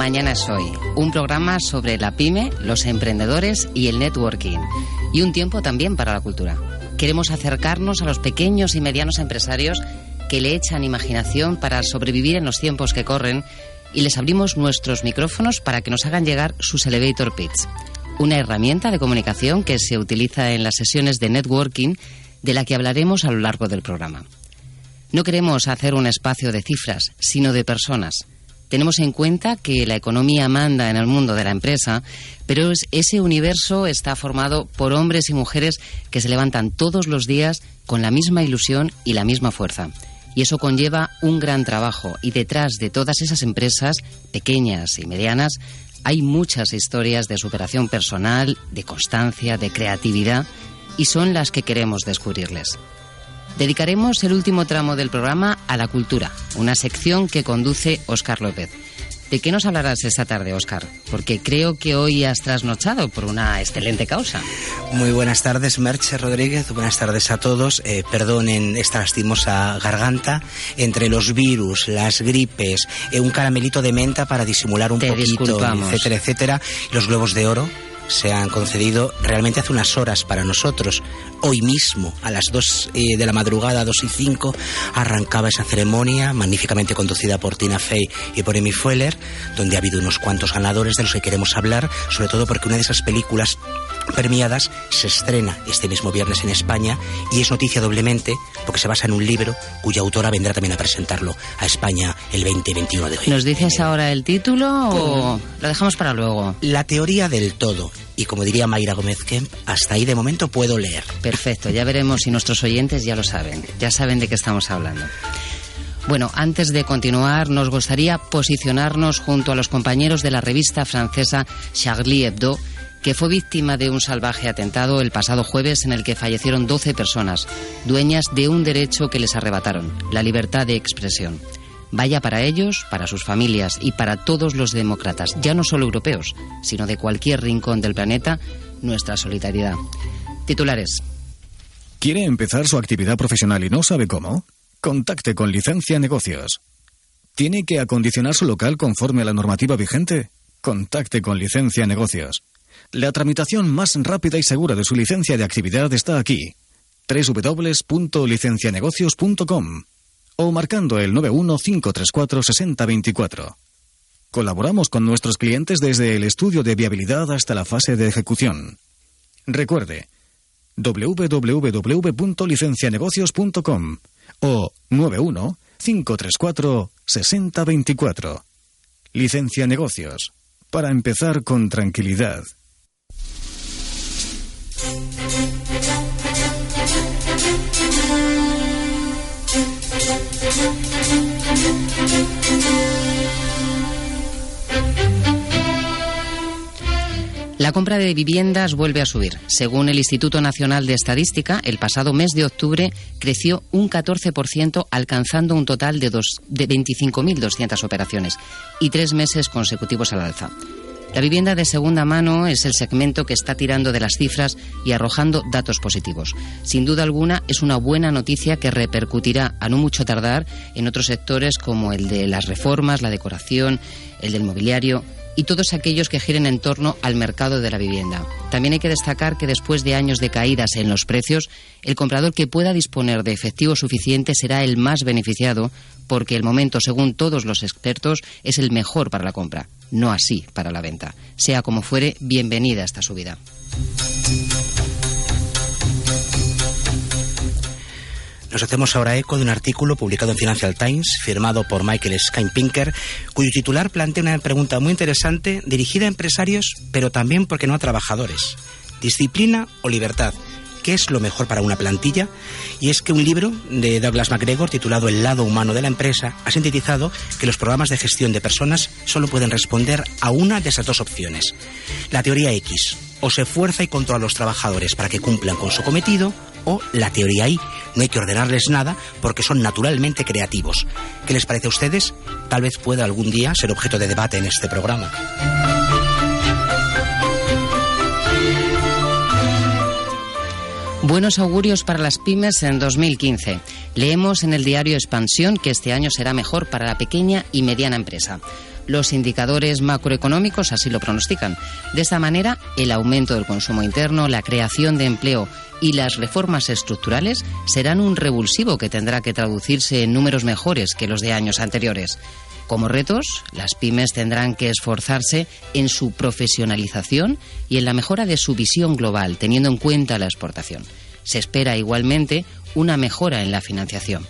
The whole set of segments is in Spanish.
Mañana es hoy, un programa sobre la pyme, los emprendedores y el networking, y un tiempo también para la cultura. Queremos acercarnos a los pequeños y medianos empresarios que le echan imaginación para sobrevivir en los tiempos que corren y les abrimos nuestros micrófonos para que nos hagan llegar sus elevator pitch, una herramienta de comunicación que se utiliza en las sesiones de networking de la que hablaremos a lo largo del programa. No queremos hacer un espacio de cifras, sino de personas. Tenemos en cuenta que la economía manda en el mundo de la empresa, pero ese universo está formado por hombres y mujeres que se levantan todos los días con la misma ilusión y la misma fuerza. Y eso conlleva un gran trabajo. Y detrás de todas esas empresas, pequeñas y medianas, hay muchas historias de superación personal, de constancia, de creatividad, y son las que queremos descubrirles. Dedicaremos el último tramo del programa a la cultura, una sección que conduce Óscar López. ¿De qué nos hablarás esta tarde, Óscar? Porque creo que hoy has trasnochado por una excelente causa. Muy buenas tardes, Merche Rodríguez. Buenas tardes a todos. Eh, perdonen esta lastimosa garganta. Entre los virus, las gripes, eh, un caramelito de menta para disimular un poquito, etcétera, etcétera. Los globos de oro se han concedido realmente hace unas horas para nosotros. Hoy mismo, a las 2 eh, de la madrugada, 2 y 5, arrancaba esa ceremonia magníficamente conducida por Tina Fey y por Amy Fuller, donde ha habido unos cuantos ganadores de los que queremos hablar, sobre todo porque una de esas películas premiadas se estrena este mismo viernes en España y es noticia doblemente porque se basa en un libro cuya autora vendrá también a presentarlo a España el 20 y 21 de hoy. ¿Nos dices ahora el título o lo dejamos para luego? La teoría del todo. Y como diría Mayra Gómez Kemp, hasta ahí de momento puedo leer. Perfecto, ya veremos si nuestros oyentes ya lo saben, ya saben de qué estamos hablando. Bueno, antes de continuar, nos gustaría posicionarnos junto a los compañeros de la revista francesa Charlie Hebdo, que fue víctima de un salvaje atentado el pasado jueves en el que fallecieron 12 personas, dueñas de un derecho que les arrebataron, la libertad de expresión. Vaya para ellos, para sus familias y para todos los demócratas, ya no solo europeos, sino de cualquier rincón del planeta, nuestra solidaridad. Titulares. ¿Quiere empezar su actividad profesional y no sabe cómo? Contacte con Licencia Negocios. ¿Tiene que acondicionar su local conforme a la normativa vigente? Contacte con Licencia Negocios. La tramitación más rápida y segura de su licencia de actividad está aquí. www.licencianegocios.com o marcando el 915346024. Colaboramos con nuestros clientes desde el estudio de viabilidad hasta la fase de ejecución. Recuerde www.licencianegocios.com o 915346024. Licencia Negocios. Para empezar con tranquilidad. La compra de viviendas vuelve a subir. Según el Instituto Nacional de Estadística, el pasado mes de octubre creció un 14%, alcanzando un total de, de 25.200 operaciones y tres meses consecutivos al alza. La vivienda de segunda mano es el segmento que está tirando de las cifras y arrojando datos positivos. Sin duda alguna, es una buena noticia que repercutirá a no mucho tardar en otros sectores como el de las reformas, la decoración, el del mobiliario, y todos aquellos que giren en torno al mercado de la vivienda. También hay que destacar que después de años de caídas en los precios, el comprador que pueda disponer de efectivo suficiente será el más beneficiado porque el momento, según todos los expertos, es el mejor para la compra, no así para la venta. Sea como fuere, bienvenida esta subida. Nos hacemos ahora eco de un artículo publicado en Financial Times, firmado por Michael Skynpinker, cuyo titular plantea una pregunta muy interesante dirigida a empresarios, pero también, porque no a trabajadores. ¿Disciplina o libertad? ¿Qué es lo mejor para una plantilla? Y es que un libro de Douglas MacGregor titulado El lado humano de la empresa ha sintetizado que los programas de gestión de personas solo pueden responder a una de esas dos opciones. La teoría X, o se fuerza y controla a los trabajadores para que cumplan con su cometido, o la teoría Y, no hay que ordenarles nada porque son naturalmente creativos. ¿Qué les parece a ustedes? Tal vez pueda algún día ser objeto de debate en este programa. Buenos augurios para las pymes en 2015. Leemos en el diario Expansión que este año será mejor para la pequeña y mediana empresa. Los indicadores macroeconómicos así lo pronostican. De esta manera, el aumento del consumo interno, la creación de empleo y las reformas estructurales serán un revulsivo que tendrá que traducirse en números mejores que los de años anteriores. Como retos, las pymes tendrán que esforzarse en su profesionalización y en la mejora de su visión global, teniendo en cuenta la exportación. Se espera igualmente una mejora en la financiación.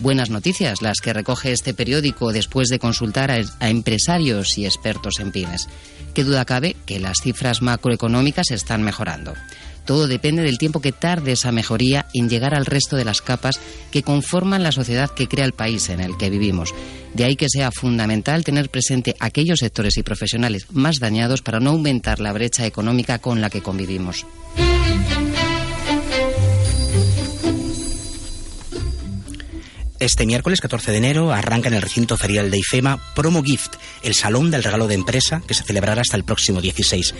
Buenas noticias las que recoge este periódico después de consultar a, empresarios y expertos en pymes. Qué duda cabe que las cifras macroeconómicas están mejorando. Todo depende del tiempo que tarde esa mejoría en llegar al resto de las capas que conforman la sociedad que crea el país en el que vivimos. De ahí que sea fundamental tener presente aquellos sectores y profesionales más dañados para no aumentar la brecha económica con la que convivimos. Este miércoles 14 de enero arranca en el recinto ferial de IFEMA Promo Gift, el salón del regalo de empresa que se celebrará hasta el próximo 16.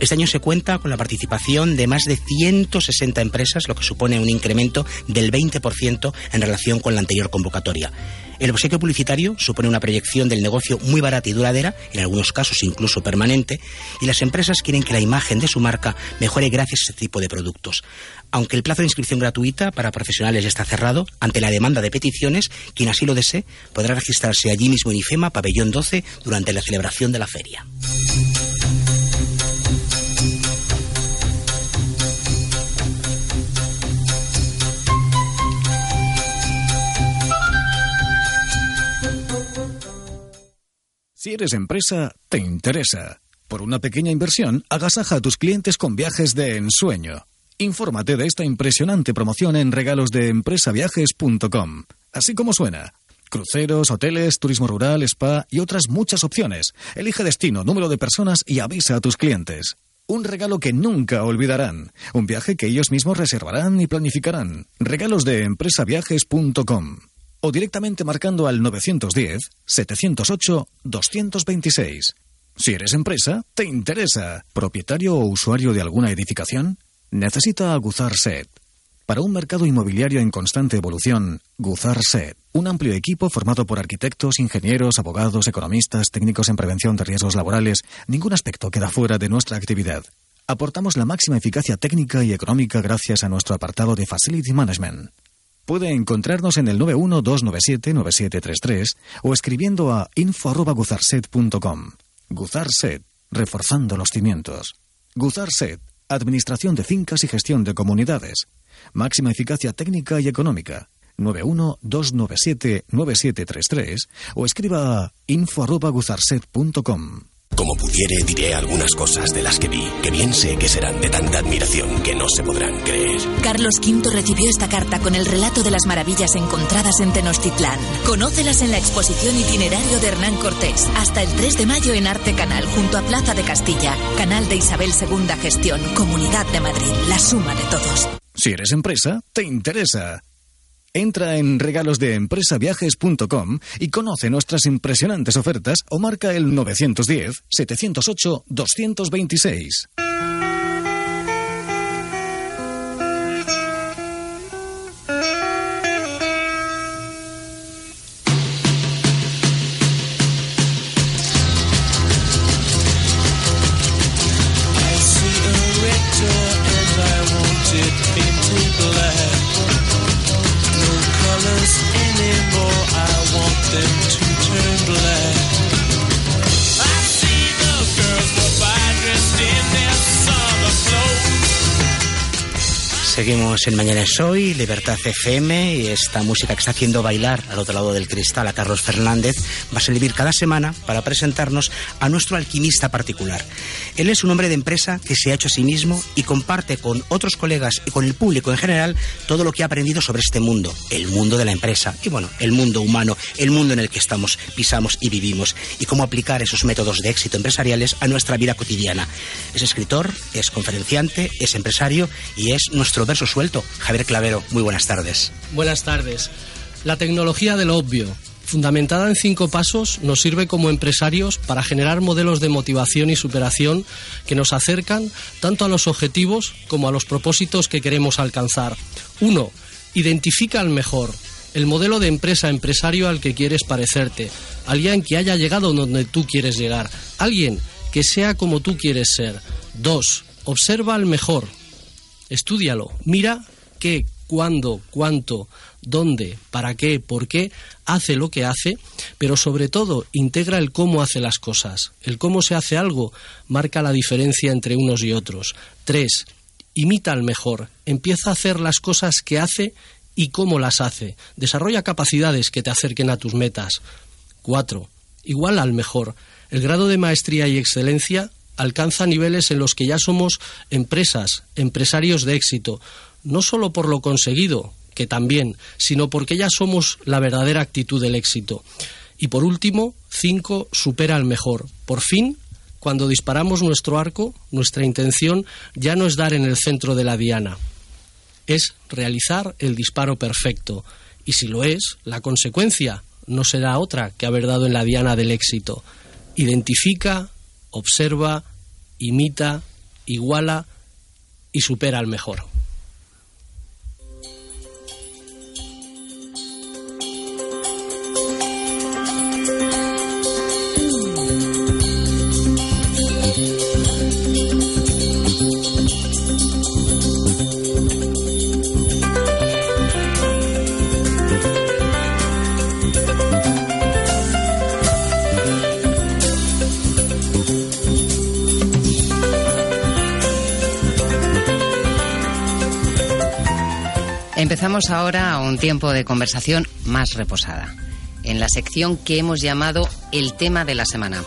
Este año se cuenta con la participación de más de 160 empresas, lo que supone un incremento del 20% en relación con la anterior convocatoria. El obsequio publicitario supone una proyección del negocio muy barata y duradera, en algunos casos incluso permanente, y las empresas quieren que la imagen de su marca mejore gracias a este tipo de productos. Aunque el plazo de inscripción gratuita para profesionales está cerrado, ante la demanda de peticiones, quien así lo desee podrá registrarse allí mismo en IFEMA, pabellón 12, durante la celebración de la feria. Si eres empresa, te interesa. Por una pequeña inversión, agasaja a tus clientes con viajes de ensueño. Infórmate de esta impresionante promoción en regalosdeempresaviajes.com. Así como suena. Cruceros, hoteles, turismo rural, spa y otras muchas opciones. Elige destino, número de personas y avisa a tus clientes. Un regalo que nunca olvidarán. Un viaje que ellos mismos reservarán y planificarán. Regalosdeempresaviajes.com o directamente marcando al 910-708-226. Si eres empresa, te interesa. ¿Propietario o usuario de alguna edificación? necesita Guzar Set. Para un mercado inmobiliario en constante evolución, Guzar Set, un amplio equipo formado por arquitectos, ingenieros, abogados, economistas, técnicos en prevención de riesgos laborales, ningún aspecto queda fuera de nuestra actividad. Aportamos la máxima eficacia técnica y económica gracias a nuestro apartado de Facility Management. Puede encontrarnos en el 912979733 o escribiendo a info.guzarset.com. Guzar Set, reforzando los cimientos. Guzar Set, Administración de fincas y gestión de comunidades. Máxima eficacia técnica y económica. 912979733 o escriba a info.guzarset.com. Como pudiere, diré algunas cosas de las que vi, que bien sé que serán de tanta admiración que no se podrán creer. Carlos V recibió esta carta con el relato de las maravillas encontradas en Tenochtitlán. Conócelas en la exposición itinerario de Hernán Cortés, hasta el 3 de mayo en Arte Canal, junto a Plaza de Castilla. Canal de Isabel II Gestión, Comunidad de Madrid, la suma de todos. Si eres empresa, te interesa. Entra en regalosdeempresaviajes.com y conoce nuestras impresionantes ofertas o marca el 910-708-226. Seguimos en Mañana es Hoy, Libertad FM y esta música que está haciendo bailar al otro lado del cristal a Carlos Fernández va a servir cada semana para presentarnos a nuestro alquimista particular. Él es un hombre de empresa que se ha hecho a sí mismo y comparte con otros colegas y con el público en general todo lo que ha aprendido sobre este mundo, el mundo de la empresa y bueno, el mundo humano, el mundo en el que estamos, pisamos y vivimos y cómo aplicar esos métodos de éxito empresariales a nuestra vida cotidiana. Es escritor, es conferenciante, es empresario y es nuestro Javier Clavero, muy buenas tardes. Buenas tardes. La tecnología de lo obvio, fundamentada en cinco pasos, nos sirve como empresarios para generar modelos de motivación y superación que nos acercan tanto a los objetivos como a los propósitos que queremos alcanzar. Uno, Identifica al mejor. el modelo de empresa empresario al que quieres parecerte, alguien que haya llegado donde tú quieres llegar, alguien que sea como tú quieres ser. Dos, observa al mejor, estúdialo, mira qué, cuándo, cuánto, dónde, para qué, por qué hace lo que hace, pero sobre todo integra el cómo hace las cosas. El cómo se hace algo marca la diferencia entre unos y otros. Tres, imita al mejor, empieza a hacer las cosas que hace y cómo las hace. Desarrolla capacidades que te acerquen a tus metas. Cuatro, igual al mejor. El grado de maestría y excelencia alcanza niveles en los que ya somos empresas, empresarios de éxito, no solo por lo conseguido, que también, sino porque ya somos la verdadera actitud del éxito. Y por último, cinco, supera al mejor. Por fin, cuando disparamos nuestro arco, nuestra intención ya no es dar en el centro de la diana, es realizar el disparo perfecto. Y si lo es, la consecuencia no será otra que haber dado en la diana del éxito. Identifica, observa, imita, iguala y supera al mejor. Empezamos ahora a un tiempo de conversación más reposada, en la sección que hemos llamado el tema de la semana.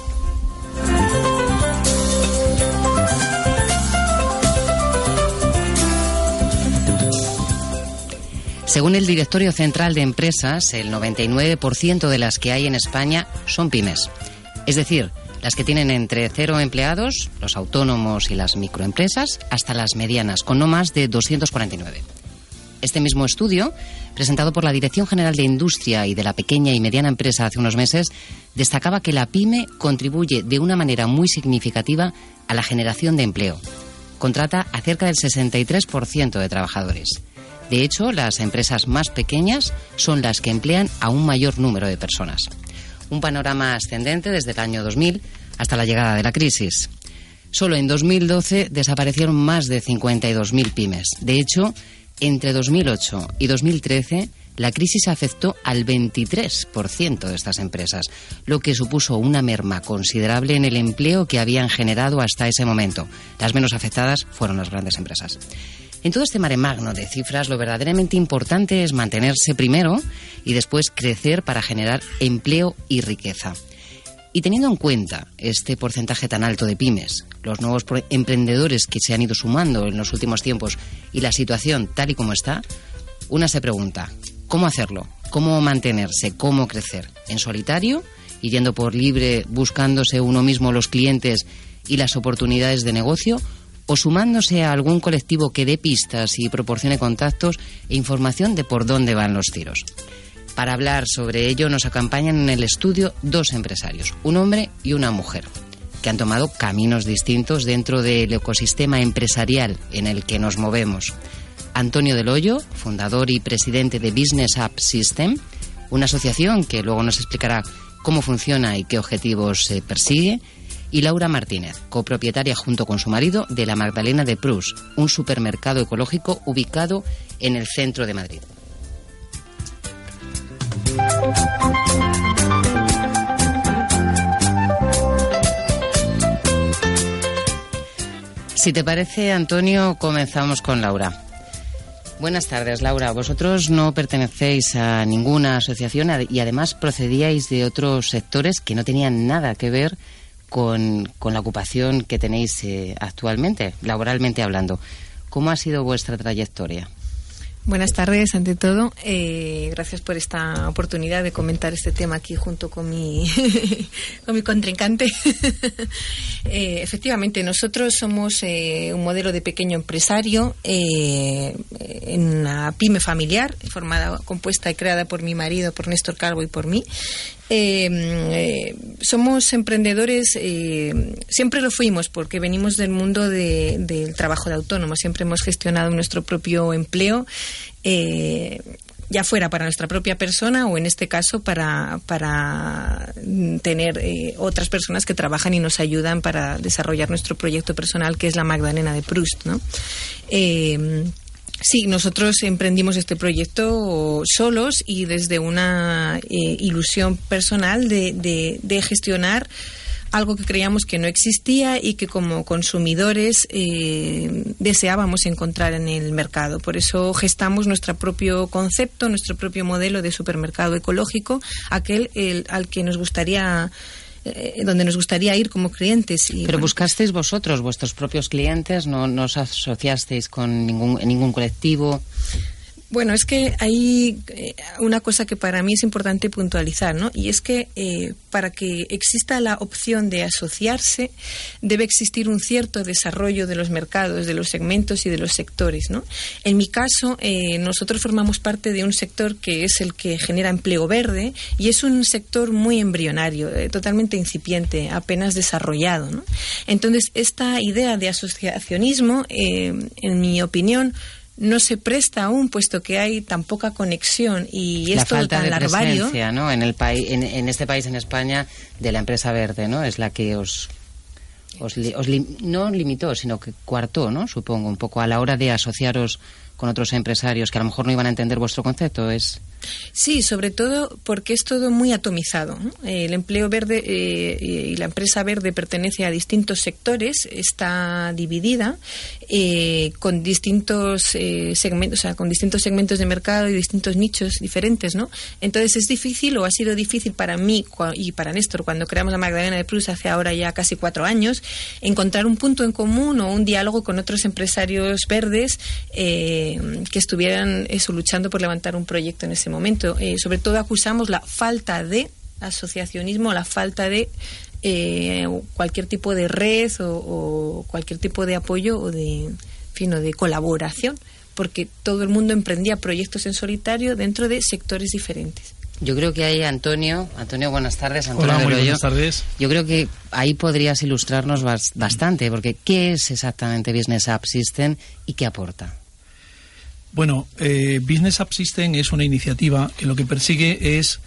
Según el Directorio Central de Empresas, el 99% de las que hay en España son pymes. Es decir, las que tienen entre cero empleados, los autónomos y las microempresas, hasta las medianas, con no más de 249. Este mismo estudio, presentado por la Dirección General de Industria y de la Pequeña y Mediana Empresa hace unos meses, destacaba que la pyme contribuye de una manera muy significativa a la generación de empleo. Contrata a cerca del 63% de trabajadores. De hecho, las empresas más pequeñas son las que emplean a un mayor número de personas. Un panorama ascendente desde el año 2000 hasta la llegada de la crisis. Solo en 2012 desaparecieron más de 52.000 pymes. De hecho, entre 2008 y 2013, la crisis afectó al 23% de estas empresas, lo que supuso una merma considerable en el empleo que habían generado hasta ese momento. Las menos afectadas fueron las grandes empresas. En todo este mare magno de cifras, lo verdaderamente importante es mantenerse primero y después crecer para generar empleo y riqueza. Y teniendo en cuenta este porcentaje tan alto de pymes, los nuevos emprendedores que se han ido sumando en los últimos tiempos y la situación tal y como está, una se pregunta, ¿cómo hacerlo? ¿Cómo mantenerse? ¿Cómo crecer? ¿En solitario? ¿Yendo por libre, buscándose uno mismo los clientes y las oportunidades de negocio? ¿O sumándose a algún colectivo que dé pistas y proporcione contactos e información de por dónde van los tiros? Para hablar sobre ello nos acompañan en el estudio dos empresarios, un hombre y una mujer, que han tomado caminos distintos dentro del ecosistema empresarial en el que nos movemos. Antonio Del Hoyo, fundador y presidente de Business App System, una asociación que luego nos explicará cómo funciona y qué objetivos se persigue, y Laura Martínez, copropietaria junto con su marido de la Magdalena de Prus, un supermercado ecológico ubicado en el centro de Madrid. Si te parece, Antonio, comenzamos con Laura. Buenas tardes, Laura. Vosotros no pertenecéis a ninguna asociación y además procedíais de otros sectores que no tenían nada que ver con, la ocupación que tenéis eh, actualmente, laboralmente hablando. ¿Cómo ha sido vuestra trayectoria? Buenas tardes, ante todo. Eh, gracias por esta oportunidad de comentar este tema aquí junto con mi, con mi contrincante. Eh, efectivamente, nosotros somos eh, un modelo de pequeño empresario en una pyme familiar, formada, compuesta y creada por mi marido, por Néstor Calvo y por mí. Somos emprendedores, siempre lo fuimos porque venimos del mundo del trabajo de autónomo, siempre hemos gestionado nuestro propio empleo eh, ya fuera para nuestra propia persona o en este caso para, para tener eh, otras personas que trabajan y nos ayudan para desarrollar nuestro proyecto personal que es la Magdalena de Proust. ¿no? Sí, nosotros emprendimos este proyecto solos y desde una eh, ilusión personal de, de, gestionar algo que creíamos que no existía y que como consumidores eh, deseábamos encontrar en el mercado. Por eso gestamos nuestro propio concepto, nuestro propio modelo de supermercado ecológico, aquel al que nos gustaría eh, donde nos gustaría ir como clientes. Y, Pero buscasteis vosotros, vuestros propios clientes, no, no os asociasteis con ningún, ningún colectivo. Bueno, es que hay eh, una cosa que para mí es importante puntualizar, ¿no? Y es que eh, para que exista la opción de asociarse, debe existir un cierto desarrollo de los mercados, de los segmentos y de los sectores, ¿no? En mi caso, eh, nosotros formamos parte de un sector que es el que genera empleo verde y es un sector muy embrionario, totalmente incipiente, apenas desarrollado, ¿no? Entonces, esta idea de asociacionismo, en mi opinión, no se presta aún, puesto que hay tan poca conexión y la esto falta tan de larvario. ¿no? En, el país, en, este país, en España, de la empresa verde, ¿no? Es la que os, os, no limitó, sino que coartó, ¿no? Supongo, un poco a la hora de asociaros con otros empresarios que a lo mejor no iban a entender vuestro concepto. Es Sí, sobre todo porque es todo muy atomizado. El empleo verde eh, y la empresa verde pertenece a distintos sectores, está dividida eh, con distintos eh, segmentos, o sea, con distintos segmentos de mercado y distintos nichos diferentes, ¿no? Entonces es difícil o ha sido difícil para mí y para Néstor cuando creamos la Magdalena de Plus hace ahora ya casi cuatro años encontrar un punto en común o un diálogo con otros empresarios verdes que estuvieran eso luchando por levantar un proyecto en ese momento. Eh, sobre todo acusamos la falta de asociacionismo, la falta de eh, cualquier tipo de red o, cualquier tipo de apoyo o de, fino de colaboración, porque todo el mundo emprendía proyectos en solitario dentro de sectores diferentes. Yo creo que ahí, Antonio, Antonio, buenas tardes. Antonio Hola, buenas tardes. Yo creo que ahí podrías ilustrarnos bastante, porque ¿qué es exactamente Business App System y qué aporta? Bueno, eh, Business App System es una iniciativa que lo que persigue es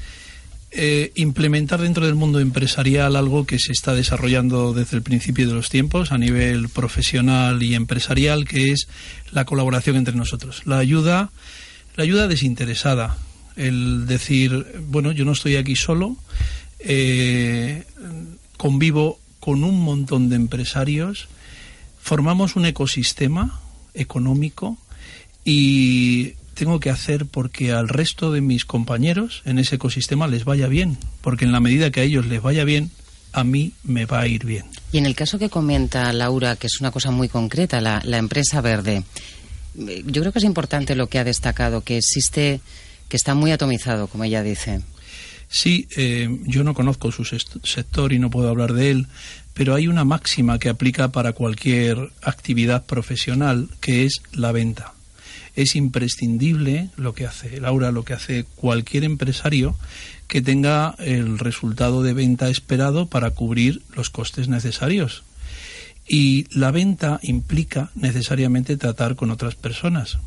eh, implementar dentro del mundo empresarial algo que se está desarrollando desde el principio de los tiempos a nivel profesional y empresarial, que es la colaboración entre nosotros, la ayuda, la ayuda desinteresada, el decir, bueno, yo no estoy aquí solo, eh, convivo con un montón de empresarios, formamos un ecosistema económico y tengo que hacer porque al resto de mis compañeros en ese ecosistema les vaya bien, porque en la medida que a ellos les vaya bien, a mí me va a ir bien. Y en el caso que comenta Laura, que es una cosa muy concreta, la, empresa verde, yo creo que es importante lo que ha destacado, que existe, que está muy atomizado, como ella dice. Sí, eh, yo no conozco su sector y no puedo hablar de él, pero hay una máxima que aplica para cualquier actividad profesional, que es la venta es imprescindible lo que hace Laura, lo que hace cualquier empresario que tenga el resultado de venta esperado para cubrir los costes necesarios. Y la venta implica necesariamente tratar con otras personas.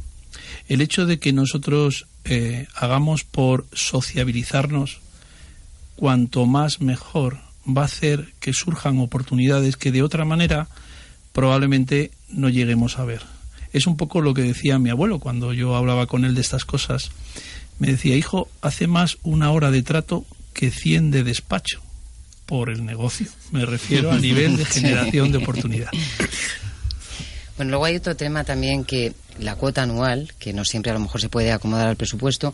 El hecho de que nosotros eh, hagamos por sociabilizarnos cuanto más mejor va a hacer que surjan oportunidades que de otra manera probablemente no lleguemos a ver es un poco lo que decía mi abuelo cuando yo hablaba con él de estas cosas. Me decía, hijo, hace más una hora de trato que cien de despacho por el negocio. Me refiero a nivel de generación de oportunidad. Bueno, luego hay otro tema también que la cuota anual, que no siempre a lo mejor se puede acomodar al presupuesto,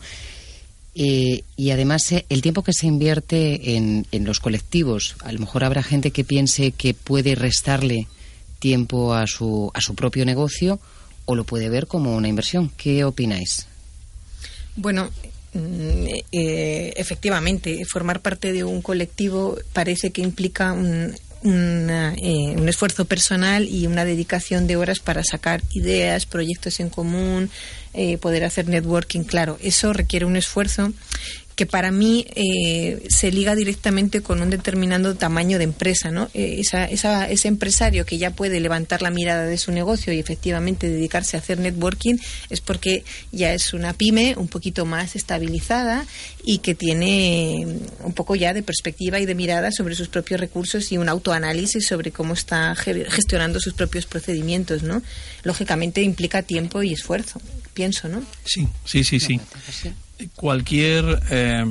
eh, y además eh, el tiempo que se invierte en, en, los colectivos. A lo mejor habrá gente que piense que puede restarle tiempo a su, a su propio negocio o lo puede ver como una inversión. ¿Qué opináis? Bueno, mm, eh, efectivamente, formar parte de un colectivo parece que implica un, eh, un esfuerzo personal y una dedicación de horas para sacar ideas, proyectos en común, eh, poder hacer networking. Claro, eso requiere un esfuerzo que para mí eh, se liga directamente con un determinado tamaño de empresa, ¿no? Eh, esa, ese empresario que ya puede levantar la mirada de su negocio y efectivamente dedicarse a hacer networking es porque ya es una pyme un poquito más estabilizada y que tiene un poco ya de perspectiva y de mirada sobre sus propios recursos y un autoanálisis sobre cómo está gestionando sus propios procedimientos, ¿no? Lógicamente implica tiempo y esfuerzo, pienso, ¿no? Sí, sí, sí, sí cualquier eh,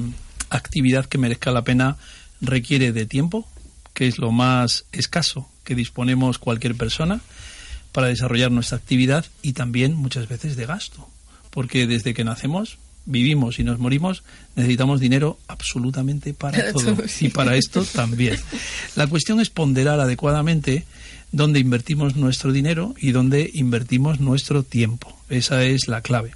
actividad que merezca la pena requiere de tiempo, que es lo más escaso que disponemos cualquier persona para desarrollar nuestra actividad y también muchas veces de gasto, porque desde que nacemos vivimos y nos morimos, necesitamos dinero absolutamente para todo. Y para esto también. La cuestión es ponderar adecuadamente dónde invertimos nuestro dinero y dónde invertimos nuestro tiempo. Esa es la clave.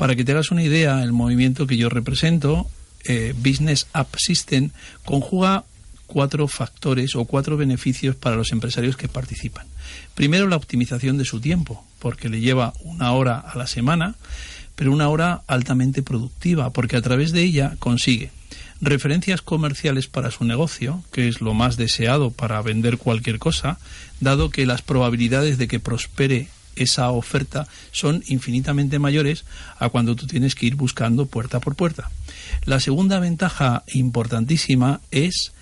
Para que te hagas una idea, el movimiento que yo represento, eh, Business App System, conjuga cuatro factores o cuatro beneficios para los empresarios que participan. Primero, la optimización de su tiempo, porque le lleva una hora a la semana, pero una hora altamente productiva, porque a través de ella consigue referencias comerciales para su negocio, que es lo más deseado para vender cualquier cosa, dado que las probabilidades de que prospere esa oferta son infinitamente mayores a cuando tú tienes que ir buscando puerta por puerta. La segunda ventaja importantísima es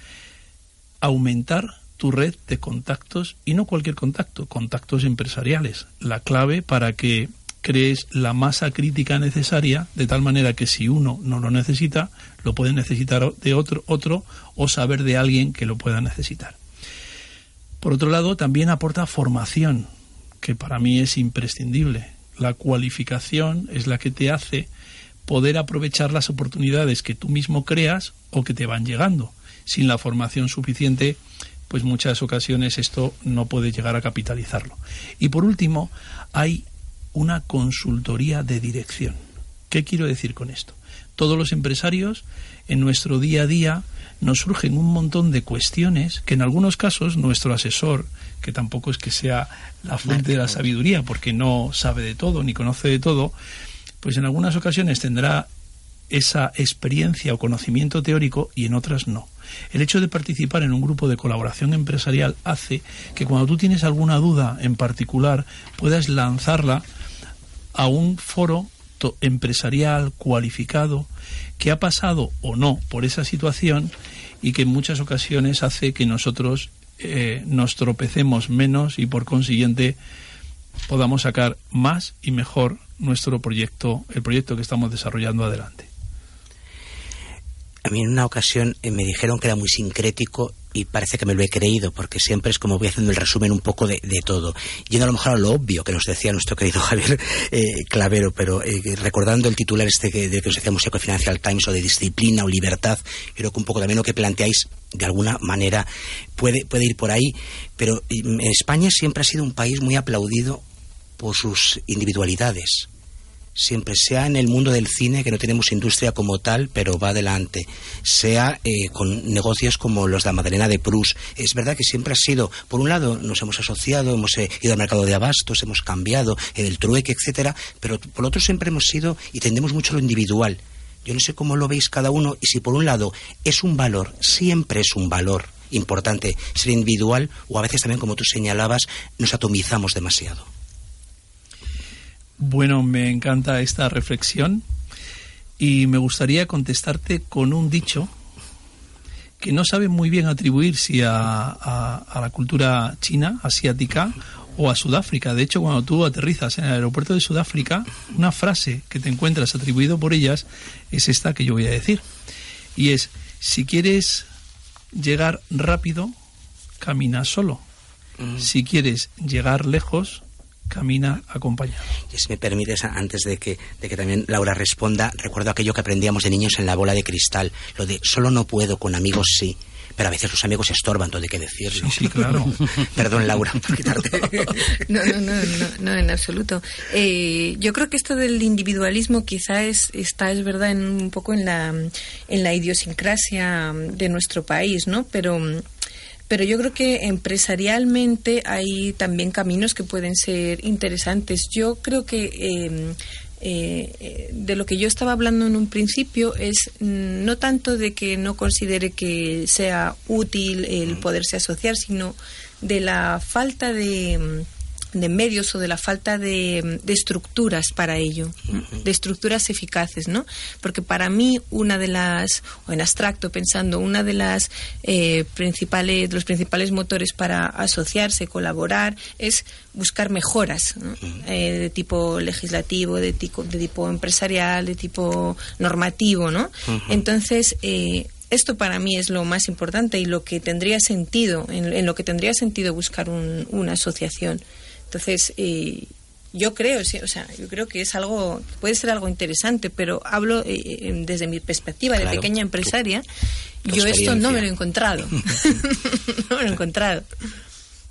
aumentar tu red de contactos y no cualquier contacto, contactos empresariales. La clave para que crees la masa crítica necesaria de tal manera que si uno no lo necesita, lo puede necesitar de otro, otro o saber de alguien que lo pueda necesitar. Por otro lado, también aporta formación que para mí es imprescindible. La cualificación es la que te hace poder aprovechar las oportunidades que tú mismo creas o que te van llegando. Sin la formación suficiente, pues muchas ocasiones esto no puede llegar a capitalizarlo. Y por último, hay una consultoría de dirección. ¿Qué quiero decir con esto? Todos los empresarios en nuestro día a día nos surgen un montón de cuestiones que en algunos casos nuestro asesor, que tampoco es que sea la fuente de la sabiduría, porque no sabe de todo ni conoce de todo, pues en algunas ocasiones tendrá esa experiencia o conocimiento teórico y en otras no. El hecho de participar en un grupo de colaboración empresarial hace que cuando tú tienes alguna duda en particular puedas lanzarla a un foro empresarial cualificado que ha pasado o no por esa situación y que en muchas ocasiones hace que nosotros eh, nos tropecemos menos y por consiguiente podamos sacar más y mejor nuestro proyecto, el proyecto que estamos desarrollando adelante. A mí en una ocasión eh, me dijeron que era muy sincrético y parece que me lo he creído, porque siempre es como voy haciendo el resumen un poco de, todo. Yendo a lo mejor a lo obvio que nos decía nuestro querido Javier eh, Clavero, pero eh, recordando el titular este que, de que os decíamos Eco Financial Times o de disciplina o libertad, creo que un poco también lo que planteáis de alguna manera puede, puede ir por ahí, pero España siempre ha sido un país muy aplaudido por sus individualidades siempre, sea en el mundo del cine, que no tenemos industria como tal, pero va adelante, sea eh, con negocios como los de la Madalena de Prus. Es verdad que siempre ha sido, por un lado, nos hemos asociado, hemos eh, ido al mercado de abastos, hemos cambiado el trueque, etcétera, pero por otro siempre hemos sido y tendemos mucho lo individual. Yo no sé cómo lo veis cada uno y si por un lado es un valor, siempre es un valor importante ser individual o a veces también, como tú señalabas, nos atomizamos demasiado. Bueno, me encanta esta reflexión y me gustaría contestarte con un dicho que no sabe muy bien atribuir si a, a, la cultura china, asiática o a Sudáfrica. De hecho, cuando tú aterrizas en el aeropuerto de Sudáfrica, una frase que te encuentras atribuido por ellas es esta que yo voy a decir. Y es, si quieres llegar rápido, camina solo. Mm. Si quieres llegar lejos, camina acompañado. Y si me permites, antes de que, de que también Laura responda, recuerdo aquello que aprendíamos de niños en la bola de cristal, lo de solo no puedo, con amigos sí. Pero a veces los amigos estorban, todo hay que decirlo. Sí, claro. Perdón, Laura, por quitarte. no, no, no, no, en absoluto. Eh, yo creo que esto del individualismo quizá es, está, es verdad, en, un poco en la, en la idiosincrasia de nuestro país, ¿no? Pero pero yo creo que empresarialmente hay también caminos que pueden ser interesantes. Yo creo que em, eh, de lo que yo estaba hablando en un principio es mm, no tanto de que no considere que sea útil el poderse asociar, sino de la falta de mm, de medios o de la falta de, estructuras para ello, de estructuras eficaces, ¿no? Porque para mí una de las, o en abstracto pensando, una de las eh, principales, los principales motores para asociarse, colaborar, es buscar mejoras eh, de tipo legislativo, de tipo, de tipo empresarial, de tipo normativo, ¿no? Entonces, eh, esto para mí es lo más importante y lo que tendría sentido, en, lo que tendría sentido buscar una asociación. Entonces, eh, yo creo, sí, o sea, yo creo que es algo, puede ser algo interesante, pero hablo eh, eh, desde mi perspectiva de pequeña empresaria, yo esto no me lo he encontrado. no me lo he encontrado.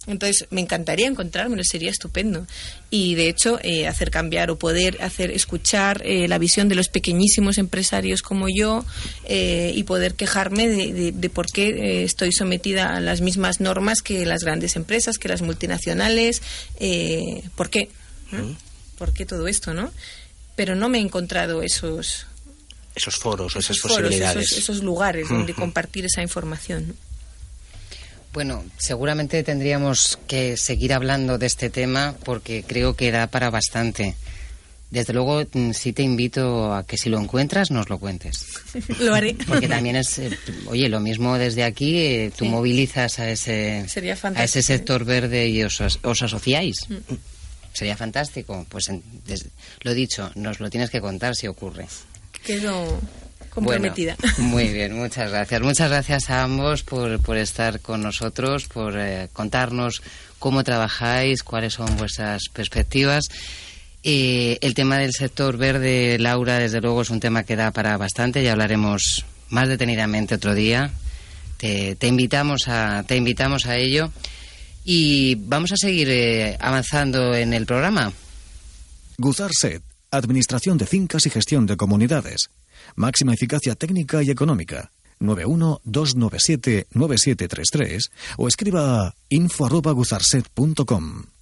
Entonces, me encantaría encontrármelo, sería estupendo. Y de hecho, eh, hacer cambiar o poder hacer escuchar eh, la visión de los pequeñísimos empresarios como yo eh, y poder quejarme de, por qué estoy sometida a las mismas normas que las grandes empresas, que las multinacionales. ¿Por qué? Mm. ¿Por qué todo esto, no? Pero no me he encontrado esos. Esos foros o esas posibilidades. Esos, lugares donde compartir esa información. Bueno, seguramente tendríamos que seguir hablando de este tema porque creo que da para bastante. Desde luego, mm, sí te invito a que si lo encuentras, nos lo cuentes. lo haré. Porque también es, eh, oye, lo mismo desde aquí, eh, tú movilizas a ese, a ese sector verde y os, os asociáis. Mm. Sería fantástico. Pues lo dicho, nos lo tienes que contar si ocurre. Quedo comprometida. muy bien, muchas gracias. Muchas gracias a ambos por, por estar con nosotros, por eh, contarnos cómo trabajáis, cuáles son vuestras perspectivas. Eh, el tema del sector verde, Laura, desde luego es un tema que da para bastante, ya hablaremos más detenidamente otro día. Te, te invitamos, a, te invitamos a ello. Y vamos a seguir eh, avanzando en el programa. Guzar Set, Administración de Fincas y Gestión de Comunidades. Máxima eficacia técnica y económica. 91-297-9733 o escriba a info.guzarset.com.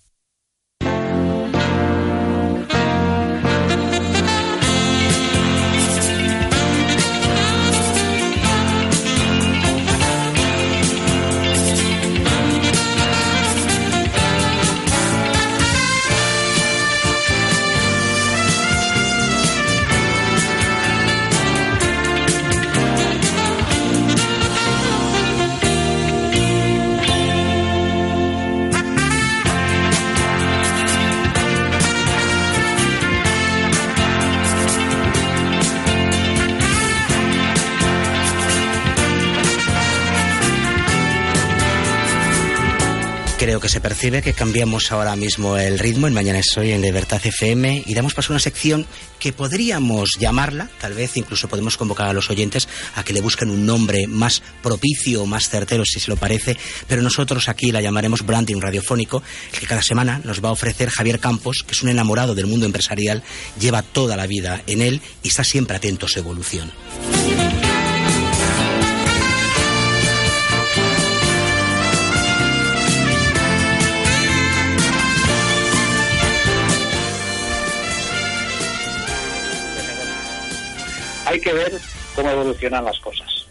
Creo que se percibe que cambiamos ahora mismo el ritmo en Mañana Soy en Libertad FM y damos paso a una sección que podríamos llamarla, tal vez incluso podemos convocar a los oyentes a que le busquen un nombre más propicio, más certero, si se lo parece, pero nosotros aquí la llamaremos branding radiofónico, que cada semana nos va a ofrecer Javier Campos, que es un enamorado del mundo empresarial, lleva toda la vida en él y está siempre atento a su evolución. Hay que ver cómo evolucionan las cosas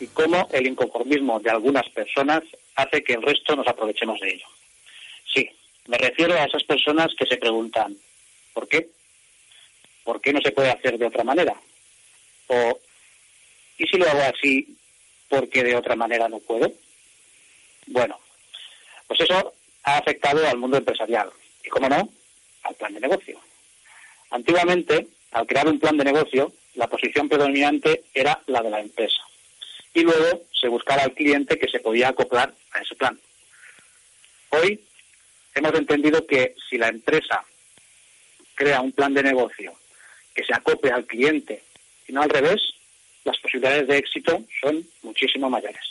y cómo el inconformismo de algunas personas hace que el resto nos aprovechemos de ello. Sí, me refiero a esas personas que se preguntan, ¿por qué? ¿Por qué no se puede hacer de otra manera? O, ¿y si lo hago así porque de otra manera no puedo? Bueno, pues eso ha afectado al mundo empresarial y, como no, al plan de negocio. Antiguamente, al crear un plan de negocio, la posición predominante era la de la empresa. Y luego se buscaba al cliente que se podía acoplar a ese plan. Hoy hemos entendido que si la empresa crea un plan de negocio que se acople al cliente y no al revés, las posibilidades de éxito son muchísimo mayores.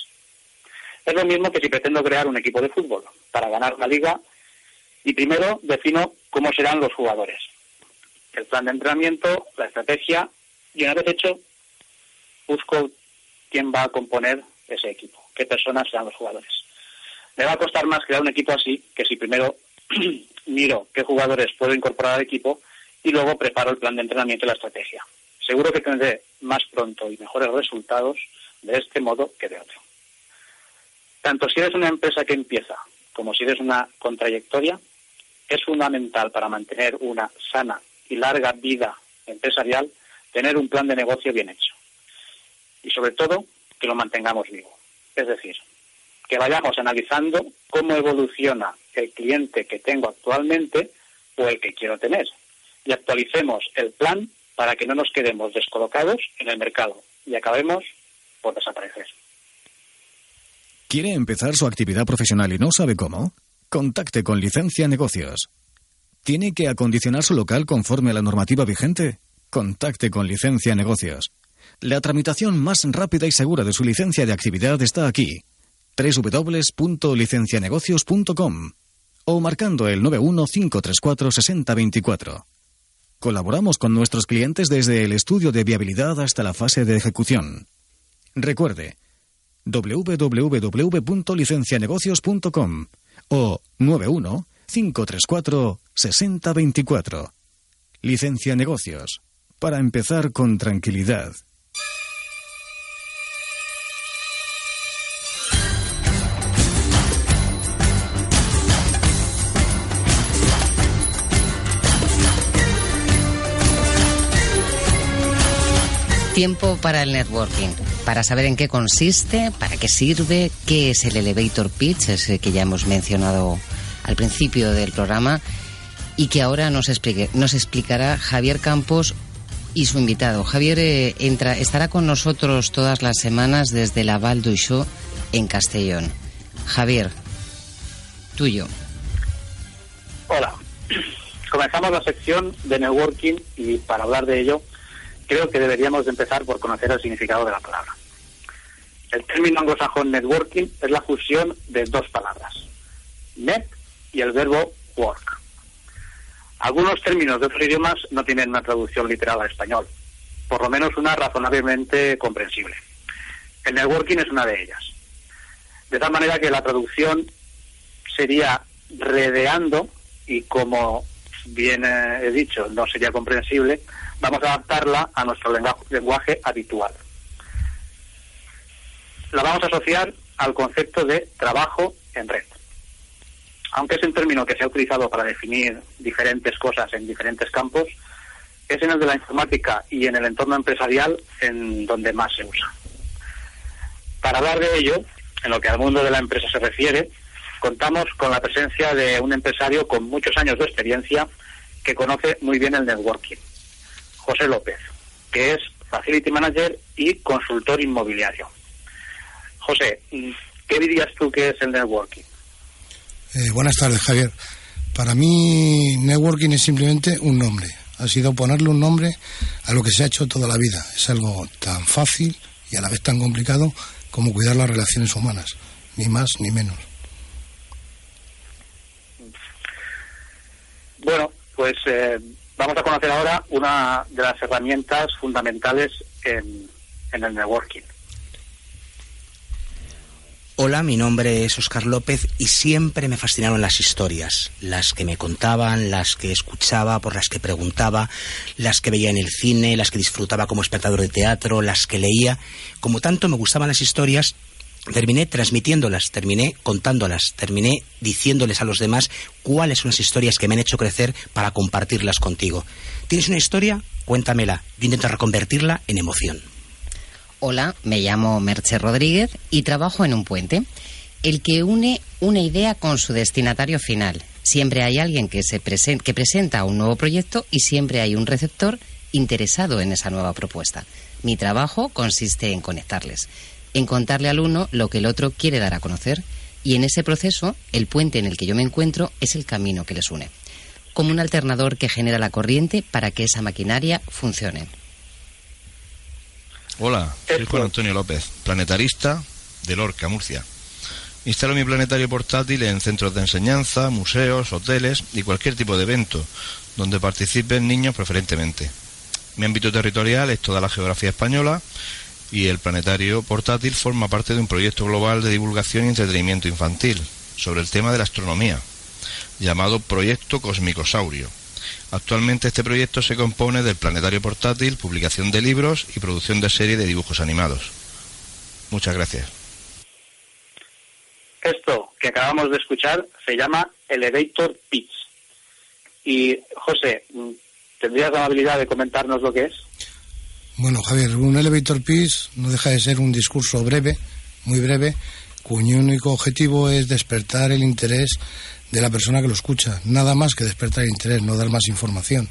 Es lo mismo que si pretendo crear un equipo de fútbol para ganar la liga y primero defino cómo serán los jugadores. El plan de entrenamiento, la estrategia y una vez hecho, busco quién va a componer ese equipo, qué personas serán los jugadores. Me va a costar más crear un equipo así que si primero miro qué jugadores puedo incorporar al equipo y luego preparo el plan de entrenamiento y la estrategia. Seguro que tendré más pronto y mejores resultados de este modo que de otro. Tanto si eres una empresa que empieza como si eres una con trayectoria, es fundamental para mantener una sana y larga vida empresarial tener un plan de negocio bien hecho. Y sobre todo, que lo mantengamos vivo. Es decir, que vayamos analizando cómo evoluciona el cliente que tengo actualmente o el que quiero tener. Y actualicemos el plan para que no nos quedemos descolocados en el mercado y acabemos por desaparecer. ¿Quiere empezar su actividad profesional y no sabe cómo? Contacte con Licencia Negocios. ¿Tiene que acondicionar su local conforme a la normativa vigente? Contacte con Licencia Negocios. La tramitación más rápida y segura de su licencia de actividad está aquí. www.licencianegocios.com o marcando el 915346024. Colaboramos con nuestros clientes desde el estudio de viabilidad hasta la fase de ejecución. Recuerde, www.licencianegocios.com o 91 534 6024. Licencia Negocios. Para empezar con tranquilidad. Tiempo para el networking, para saber en qué consiste, para qué sirve, qué es el elevator pitch, ese que ya hemos mencionado al principio del programa y que ahora nos, explique, nos explicará Javier Campos y su invitado. Javier eh, entra, estará con nosotros todas las semanas desde la Val Show en Castellón. Javier, tuyo. Hola. Comenzamos la sección de networking y para hablar de ello creo que deberíamos de empezar por conocer el significado de la palabra. El término anglosajón networking es la fusión de dos palabras, net y el verbo work. Algunos términos de otros idiomas no tienen una traducción literal al español, por lo menos una razonablemente comprensible. El networking es una de ellas. De tal manera que la traducción sería redeando y como bien eh, he dicho, no sería comprensible, vamos a adaptarla a nuestro lenguaje habitual. La vamos a asociar al concepto de trabajo en red. Aunque es un término que se ha utilizado para definir diferentes cosas en diferentes campos, es en el de la informática y en el entorno empresarial en donde más se usa. Para hablar de ello, en lo que al mundo de la empresa se refiere, contamos con la presencia de un empresario con muchos años de experiencia que conoce muy bien el networking, José López, que es Facility Manager y consultor inmobiliario. José, ¿qué dirías tú que es el networking? Eh, buenas tardes, Javier. Para mí, networking es simplemente un nombre. Ha sido ponerle un nombre a lo que se ha hecho toda la vida. Es algo tan fácil y a la vez tan complicado como cuidar las relaciones humanas. Ni más ni menos. Bueno, pues eh, vamos a conocer ahora una de las herramientas fundamentales en, el networking. Hola, mi nombre es Oscar López y siempre me fascinaron las historias, las que me contaban, las que escuchaba, por las que preguntaba, las que veía en el cine, las que disfrutaba como espectador de teatro, las que leía. Como tanto me gustaban las historias, terminé transmitiéndolas, terminé contándolas, terminé diciéndoles a los demás cuáles son las historias que me han hecho crecer para compartirlas contigo. ¿Tienes una historia? Cuéntamela. Yo intento reconvertirla en emoción. Hola, me llamo Merche Rodríguez y trabajo en un puente, el que une una idea con su destinatario final. Siempre hay alguien que, se que presenta un nuevo proyecto y siempre hay un receptor interesado en esa nueva propuesta. Mi trabajo consiste en conectarles en contarle al uno lo que el otro quiere dar a conocer y en ese proceso el puente en el que yo me encuentro es el camino que les une, como un alternador que genera la corriente para que esa maquinaria funcione. Hola, soy Juan Antonio López, planetarista de Lorca, Murcia. Instalo mi planetario portátil en centros de enseñanza, museos, hoteles y cualquier tipo de evento donde participen niños preferentemente. Mi ámbito territorial es toda la geografía española y el planetario portátil forma parte de un proyecto global de divulgación y entretenimiento infantil sobre el tema de la astronomía, llamado Proyecto Cosmicosaurio, Actualmente este proyecto se compone del planetario portátil, publicación de libros y producción de serie de dibujos animados. Muchas gracias. Esto que acabamos de escuchar se llama Elevator Pitch. Y José, ¿tendrías la amabilidad de comentarnos lo que es? Bueno, Javier, un elevator pitch no deja de ser un discurso breve, muy breve, cuyo único objetivo es despertar el interés de la persona que lo escucha. Nada más que despertar el interés, no dar más información.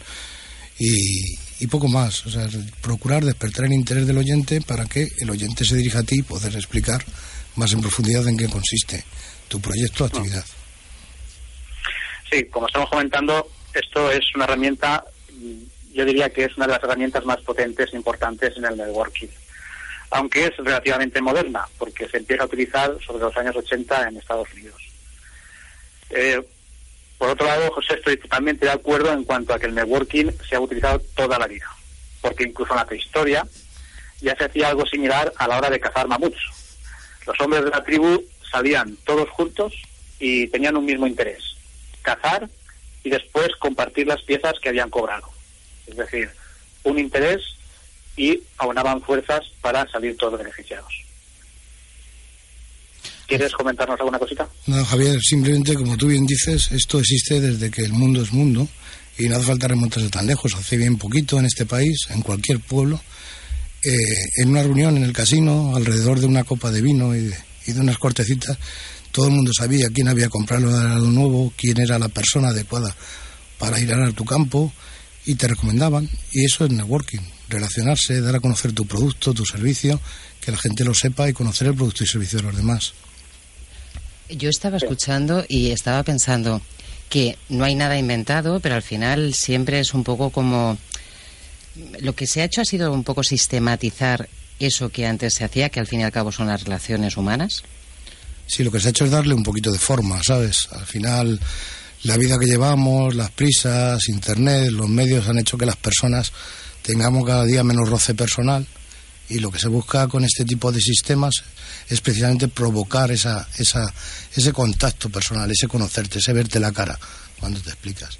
Y, poco más. O sea, procurar despertar el interés del oyente para que el oyente se dirija a ti y poder explicar más en profundidad en qué consiste tu proyecto o actividad. Sí, como estamos comentando, esto es una herramienta, yo diría que es una de las herramientas más potentes e importantes en el networking. Aunque es relativamente moderna, porque se empieza a utilizar sobre los años 80 en Estados Unidos. Eh, por otro lado, José, estoy totalmente de acuerdo en cuanto a que el networking se ha utilizado toda la vida, porque incluso en la prehistoria ya se hacía algo similar a la hora de cazar mamuts. Los hombres de la tribu salían todos juntos y tenían un mismo interés, cazar y después compartir las piezas que habían cobrado. Es decir, un interés y aunaban fuerzas para salir todos beneficiados. ¿Quieres comentarnos alguna cosita? No, Javier, simplemente como tú bien dices, esto existe desde que el mundo es mundo y no hace falta remontarse tan lejos. Hace bien poquito en este país, en cualquier pueblo, eh, en una reunión en el casino, alrededor de una copa de vino y de, unas cortecitas, todo el mundo sabía quién había comprado algo nuevo, quién era la persona adecuada para ir a tu campo y te recomendaban. Y eso es networking, relacionarse, dar a conocer tu producto, tu servicio, que la gente lo sepa y conocer el producto y servicio de los demás. Yo estaba escuchando y estaba pensando que no hay nada inventado, pero al final siempre es un poco como... Lo que se ha hecho ha sido un poco sistematizar eso que antes se hacía, que al fin y al cabo son las relaciones humanas. Sí, lo que se ha hecho es darle un poquito de forma, ¿sabes? Al final, la vida que llevamos, las prisas, Internet, los medios han hecho que las personas tengamos cada día menos roce personal y lo que se busca con este tipo de sistemas es precisamente provocar esa, esa, ese contacto personal, ese conocerte, ese verte la cara cuando te explicas.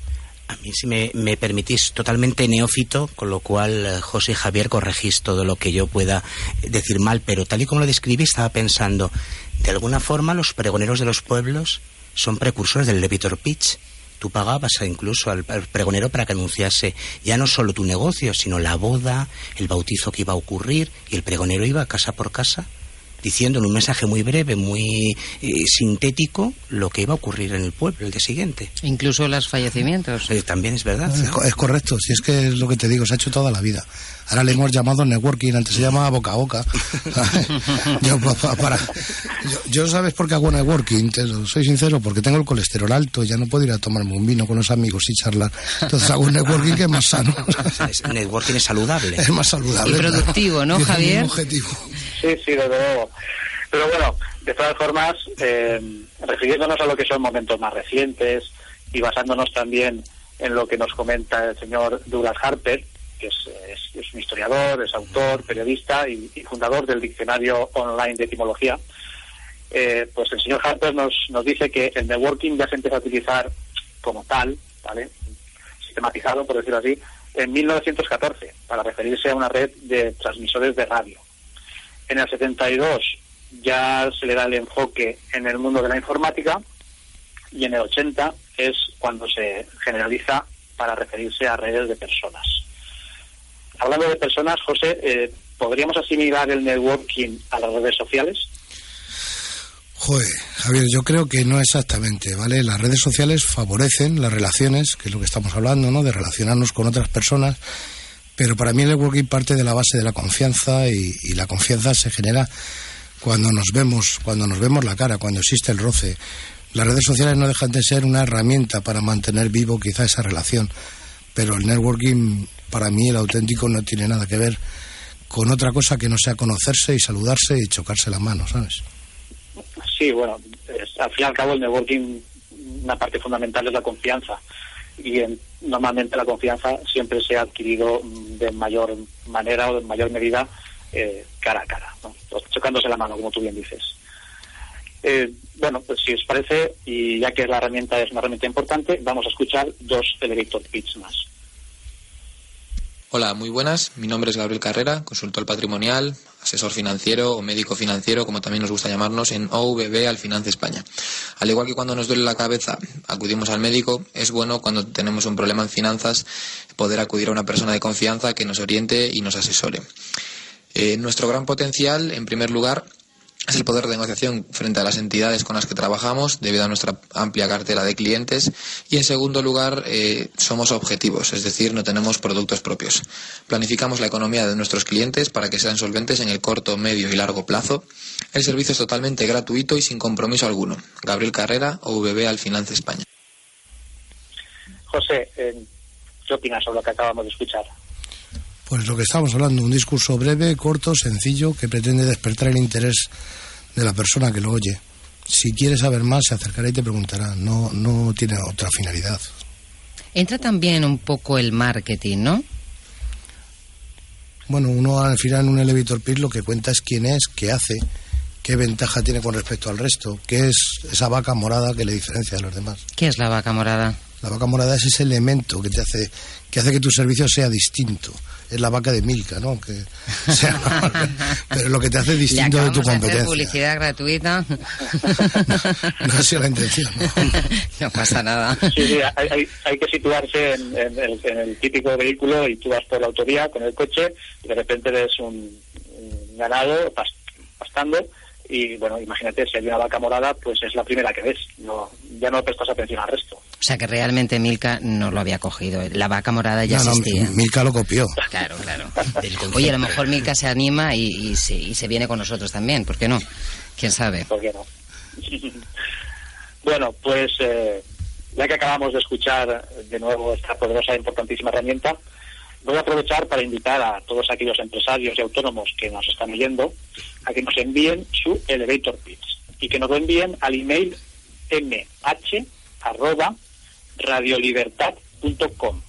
A mí, si me, me, permitís, totalmente neófito, con lo cual, eh, José y Javier, corregís todo lo que yo pueda decir mal, pero tal y como lo describí, estaba pensando, de alguna forma, los pregoneros de los pueblos son precursores del elevator pitch. Tú pagabas incluso al, pregonero para que anunciase ya no solo tu negocio, sino la boda, el bautizo que iba a ocurrir, y el pregonero iba casa por casa diciendo en un mensaje muy breve, muy eh, sintético, lo que iba a ocurrir en el pueblo el día siguiente. Incluso los fallecimientos. Eh, también es verdad. Es, correcto, si es que es lo que te digo, se ha hecho toda la vida. Ahora le hemos llamado networking, antes se llamaba boca a boca. yo, para, yo, ¿sabes por qué hago networking? soy sincero, porque tengo el colesterol alto, ya no puedo ir a tomarme un vino con los amigos y charlar. Entonces hago un networking que es más sano. networking es saludable. Es más saludable. Y productivo, ¿no, Javier? objetivo. Sí, sí, desde luego. Pero bueno, de todas formas, eh, refiriéndonos a lo que son momentos más recientes y basándonos también en lo que nos comenta el señor Douglas Harper, que es, un historiador, es autor, periodista y, fundador del Diccionario Online de Etimología, eh, pues el señor Harper nos, nos dice que el networking ya se empieza a utilizar como tal, ¿vale? sistematizado, por decirlo así, en 1914, para referirse a una red de transmisores de radio. En el 72 ya se le da el enfoque en el mundo de la informática y en el 80 es cuando se generaliza para referirse a redes de personas. Hablando de personas, José, eh, ¿podríamos asimilar el networking a las redes sociales? Joder, Javier, yo creo que no exactamente, ¿vale? Las redes sociales favorecen las relaciones, que es lo que estamos hablando, ¿no? De relacionarnos con otras personas pero para mí el networking parte de la base de la confianza y, la confianza se genera cuando nos vemos, cuando nos vemos la cara, cuando existe el roce. Las redes sociales no dejan de ser una herramienta para mantener vivo quizá esa relación, pero el networking, para mí, el auténtico, no tiene nada que ver con otra cosa que no sea conocerse y saludarse y chocarse la mano, ¿sabes? Sí, bueno, al fin y al cabo el networking, una parte fundamental es la confianza y normalmente la confianza siempre se ha adquirido de mayor manera o de mayor medida eh, cara a cara, chocándose la mano, como tú bien dices. Eh, bueno, pues si os parece, y ya que la herramienta es una herramienta importante, vamos a escuchar dos elevator pitch más. Hola, muy buenas. Mi nombre es Gabriel Carrera, consultor patrimonial, asesor financiero o médico financiero, como también nos gusta llamarnos, en OVB al Finance España. Al igual que cuando nos duele la cabeza acudimos al médico, es bueno cuando tenemos un problema en finanzas poder acudir a una persona de confianza que nos oriente y nos asesore. Eh, nuestro gran potencial, en primer lugar, es el poder de negociación frente a las entidades con las que trabajamos debido a nuestra amplia cartera de clientes y en segundo lugar eh, somos objetivos, es decir, no tenemos productos propios. Planificamos la economía de nuestros clientes para que sean solventes en el corto, medio y largo plazo. El servicio es totalmente gratuito y sin compromiso alguno. Gabriel Carrera, OVB al Finance España. José, eh, ¿qué opinas sobre lo que acabamos de escuchar? Pues lo que estamos hablando, un discurso breve, corto, sencillo, que pretende despertar el interés de la persona que lo oye. Si quiere saber más, se acercará y te preguntará. No, no tiene otra finalidad. Entra también un poco el marketing, ¿no? Bueno, uno al final en un elevator pitch lo que cuenta es quién es, qué hace, qué ventaja tiene con respecto al resto, qué es esa vaca morada que le diferencia de los demás. ¿Qué es la vaca morada? La vaca morada es ese elemento que te hace que hace que tu servicio sea distinto es la vaca de Milka, ¿no? Que pero lo que te hace distinto de tu competencia. publicidad gratuita. No, ha sido la intención. No, pasa nada. Sí, sí, hay, hay, que situarse en, el, típico vehículo y tú vas por la autovía con el coche y de repente ves un, ganado pastando y bueno, imagínate, si hay una vaca morada, pues es la primera que ves, no, ya no prestas atención al resto. O sea que realmente Milka no lo había cogido, la vaca morada ya existía. No, Milka lo copió. Claro, claro. Oye, a lo mejor Milka se anima y, se, viene con nosotros también, ¿por qué no? ¿Quién sabe? ¿Por qué no? bueno, pues eh, ya que acabamos de escuchar de nuevo esta poderosa e importantísima herramienta, voy a aprovechar para invitar a todos aquellos empresarios y autónomos que nos están oyendo a que nos envíen su elevator pitch y que nos lo envíen al email mh@radiolibertad.com.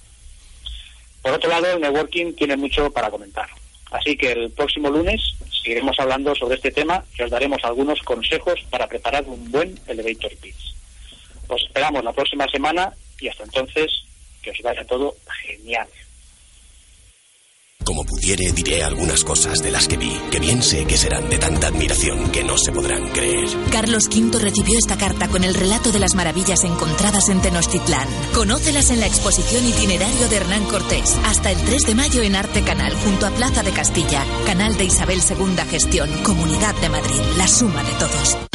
Por otro lado, el networking tiene mucho para comentar. Así que el próximo lunes seguiremos hablando sobre este tema y os daremos algunos consejos para preparar un buen elevator pitch. Os esperamos la próxima semana y hasta entonces que os vaya todo genial. Como pudiere, diré algunas cosas de las que vi, que bien sé que serán de tanta admiración que no se podrán creer. Carlos V recibió esta carta con el relato de las maravillas encontradas en Tenochtitlán. Conócelas en la exposición itinerario de Hernán Cortés, hasta el 3 de mayo en Arte Canal, junto a Plaza de Castilla. Canal de Isabel II Gestión, Comunidad de Madrid, la suma de todos.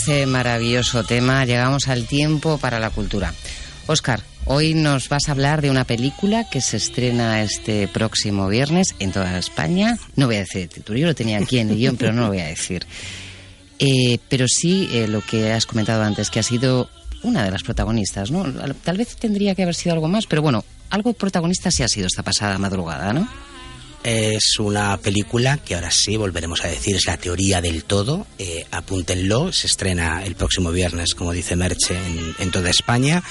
Este maravilloso tema llegamos al tiempo para la cultura. Oscar, hoy nos vas a hablar de una película que se estrena este próximo viernes en toda España. No voy a decir el título, yo lo tenía aquí en el guion, pero no lo voy a decir. Eh, pero sí eh, lo que has comentado antes, que ha sido una de las protagonistas, ¿no? Tal vez tendría que haber sido algo más, pero bueno, algo protagonista sí ha sido esta pasada madrugada, ¿no? Es una película que ahora sí volveremos a decir, es la teoría del todo. Eh, apúntenlo, se estrena el próximo viernes, como dice Merche, en, toda España.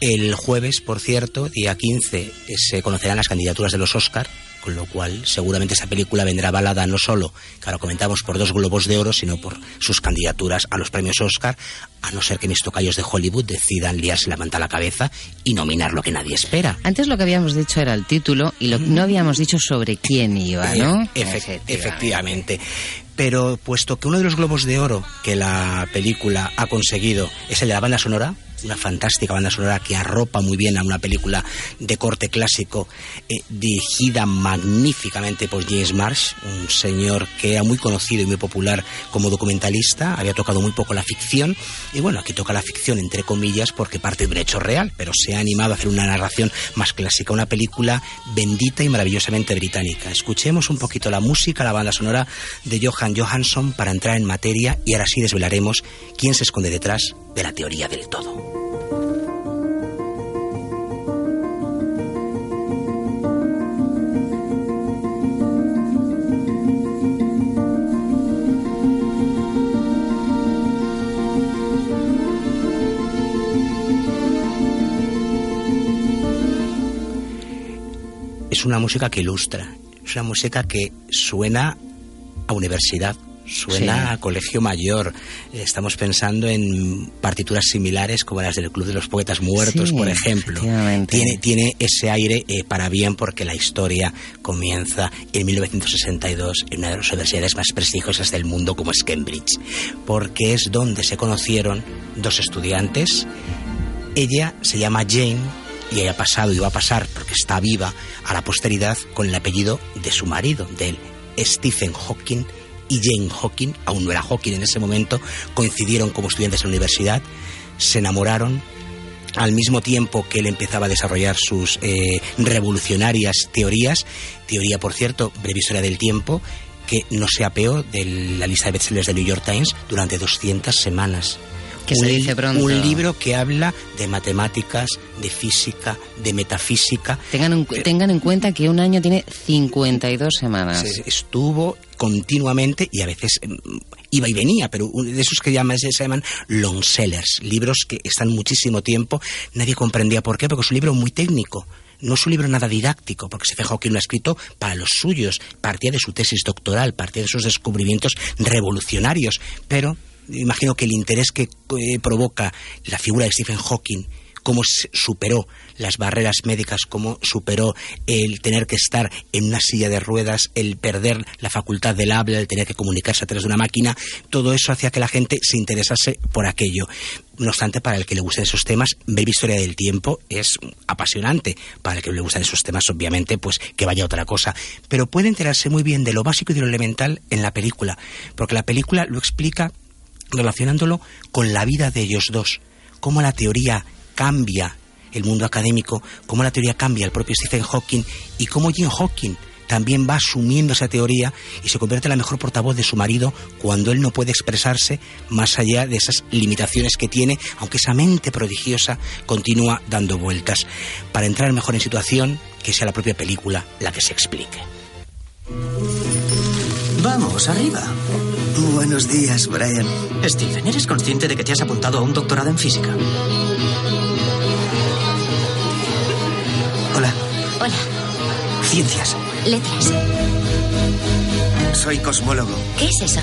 El jueves, por cierto, día 15, eh, se conocerán las candidaturas de los Oscar con lo cual seguramente esa película vendrá avalada no solo, claro, comentamos, por dos globos de oro, sino por sus candidaturas a los premios Oscar, a no ser que mis tocayos de Hollywood decidan liarse la manta a la cabeza y nominar lo que nadie espera. Antes lo que habíamos dicho era el título y lo, no habíamos dicho sobre quién iba, ¿no? efectivamente. Pero puesto que uno de los globos de oro que la película ha conseguido es el de la banda sonora, una fantástica banda sonora que arropa muy bien a una película de corte clásico, eh, dirigida magníficamente por James Marsh, un señor que era muy conocido y muy popular como documentalista, había tocado muy poco la ficción, y bueno, aquí toca la ficción entre comillas porque parte de un hecho real, pero se ha animado a hacer una narración más clásica, una película bendita y maravillosamente británica. Escuchemos un poquito la música, la banda sonora de Johan Johansson para entrar en materia y ahora sí desvelaremos quién se esconde detrás de la teoría del todo. Es una música que ilustra, es una música que suena a universidad, suena a colegio mayor. Estamos pensando en partituras similares como las del Club de los Poetas Muertos, por ejemplo. Tiene, tiene ese aire eh, para bien porque la historia comienza en 1962 en una de las universidades más prestigiosas del mundo como es Cambridge, porque es donde se conocieron dos estudiantes. Ella se llama Jane y haya pasado y va a pasar, porque está viva, a la posteridad con el apellido de su marido, de él, Stephen Hawking y Jane Hawking, aún no era Hawking en ese momento, coincidieron como estudiantes en la universidad, se enamoraron, al mismo tiempo que él empezaba a desarrollar sus eh, revolucionarias teorías, teoría, por cierto, breve historia del tiempo, que no se apeó de la lista de bestsellers del New York Times durante 200 semanas un, libro que habla de matemáticas, de física, de metafísica. Tengan, eh, tengan en cuenta que un año tiene 52 semanas. estuvo continuamente y a veces mm, iba y venía, pero de esos que llaman, se llaman long sellers, libros que están muchísimo tiempo, nadie comprendía por qué, porque es un libro muy técnico. No es un libro nada didáctico, porque se Hawking lo ha escrito para los suyos, partía de su tesis doctoral, partía de sus descubrimientos revolucionarios, pero imagino que el interés que eh, provoca la figura de Stephen Hawking, cómo superó las barreras médicas, cómo superó el tener que estar en una silla de ruedas, el perder la facultad del habla, el tener que comunicarse a través de una máquina, todo eso hacía que la gente se interesase por aquello. No obstante, para el que le gusten esos temas, ver historia del tiempo es apasionante. Para el que le gustan esos temas, obviamente, pues que vaya otra cosa. Pero puede enterarse muy bien de lo básico y de lo elemental en la película, porque la película lo explica relacionándolo con la vida de ellos dos, cómo la teoría cambia el mundo académico, cómo la teoría cambia el propio Stephen Hawking y cómo Jim Hawking también va asumiendo esa teoría y se convierte en la mejor portavoz de su marido cuando él no puede expresarse más allá de esas limitaciones que tiene, aunque esa mente prodigiosa continúa dando vueltas. Para entrar mejor en situación, que sea la propia película la que se explique. Vamos, arriba. Buenos días, Brian. Stephen, ¿eres consciente de que te has apuntado a un doctorado en física? Hola. Hola. Ciencias. Letras. Soy cosmólogo. ¿Qué es eso?